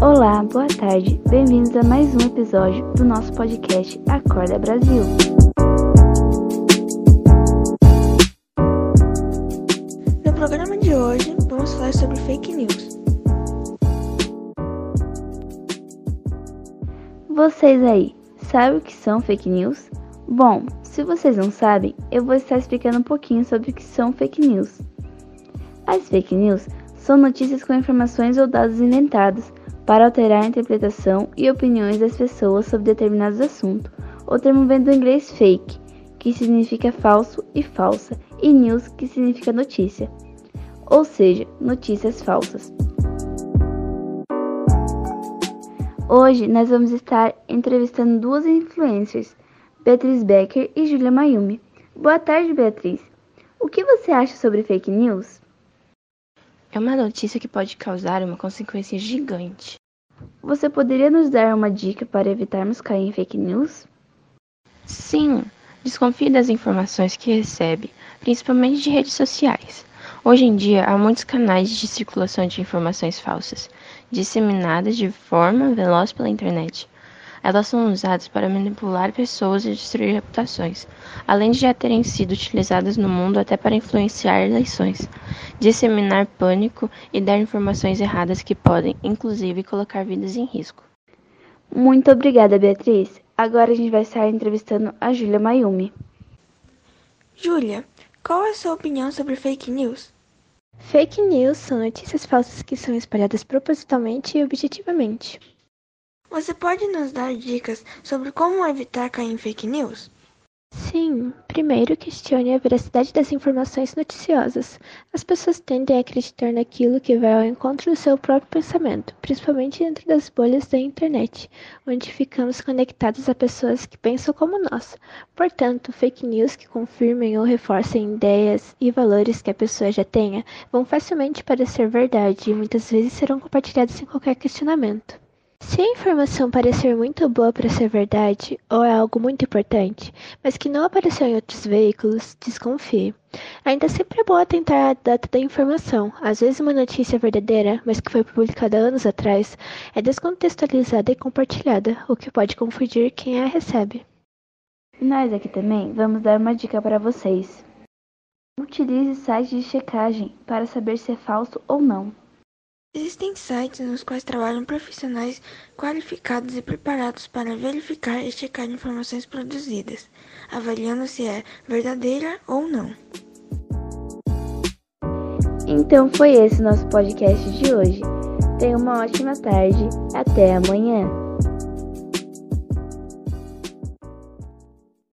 Olá, boa tarde. Bem-vindos a mais um episódio do nosso podcast Acorda Brasil. No programa de hoje, vamos falar sobre fake news. Vocês aí, sabem o que são fake news? Bom, se vocês não sabem, eu vou estar explicando um pouquinho sobre o que são fake news. As fake news são notícias com informações ou dados inventados para alterar a interpretação e opiniões das pessoas sobre determinados assuntos. O termo vem do inglês fake, que significa falso e falsa, e news, que significa notícia, ou seja, notícias falsas. Hoje nós vamos estar entrevistando duas influencers, Beatriz Becker e Julia Mayumi. Boa tarde, Beatriz. O que você acha sobre fake news? É uma notícia que pode causar uma consequência gigante. Você poderia nos dar uma dica para evitarmos cair em fake news? Sim, desconfie das informações que recebe, principalmente de redes sociais. Hoje em dia, há muitos canais de circulação de informações falsas, disseminadas de forma veloz pela internet. Elas são usadas para manipular pessoas e destruir reputações, além de já terem sido utilizadas no mundo até para influenciar eleições, disseminar pânico e dar informações erradas que podem, inclusive, colocar vidas em risco. Muito obrigada, Beatriz. Agora a gente vai estar entrevistando a Júlia Mayumi. Júlia, qual é a sua opinião sobre fake news? Fake news são notícias falsas que são espalhadas propositalmente e objetivamente. Você pode nos dar dicas sobre como evitar cair em fake news? Sim, primeiro questione a veracidade das informações noticiosas. As pessoas tendem a acreditar naquilo que vai ao encontro do seu próprio pensamento, principalmente dentro das bolhas da internet, onde ficamos conectados a pessoas que pensam como nós. Portanto, fake news que confirmem ou reforcem ideias e valores que a pessoa já tenha vão facilmente parecer verdade e muitas vezes serão compartilhadas sem qualquer questionamento. Se a informação parecer muito boa para ser verdade, ou é algo muito importante, mas que não apareceu em outros veículos, desconfie. Ainda sempre é bom atentar à data da informação. Às vezes uma notícia verdadeira, mas que foi publicada anos atrás, é descontextualizada e compartilhada, o que pode confundir quem a recebe. Nós aqui também vamos dar uma dica para vocês. Utilize sites de checagem para saber se é falso ou não. Existem sites nos quais trabalham profissionais qualificados e preparados para verificar e checar informações produzidas, avaliando se é verdadeira ou não. Então foi esse nosso podcast de hoje. Tenha uma ótima tarde. Até amanhã.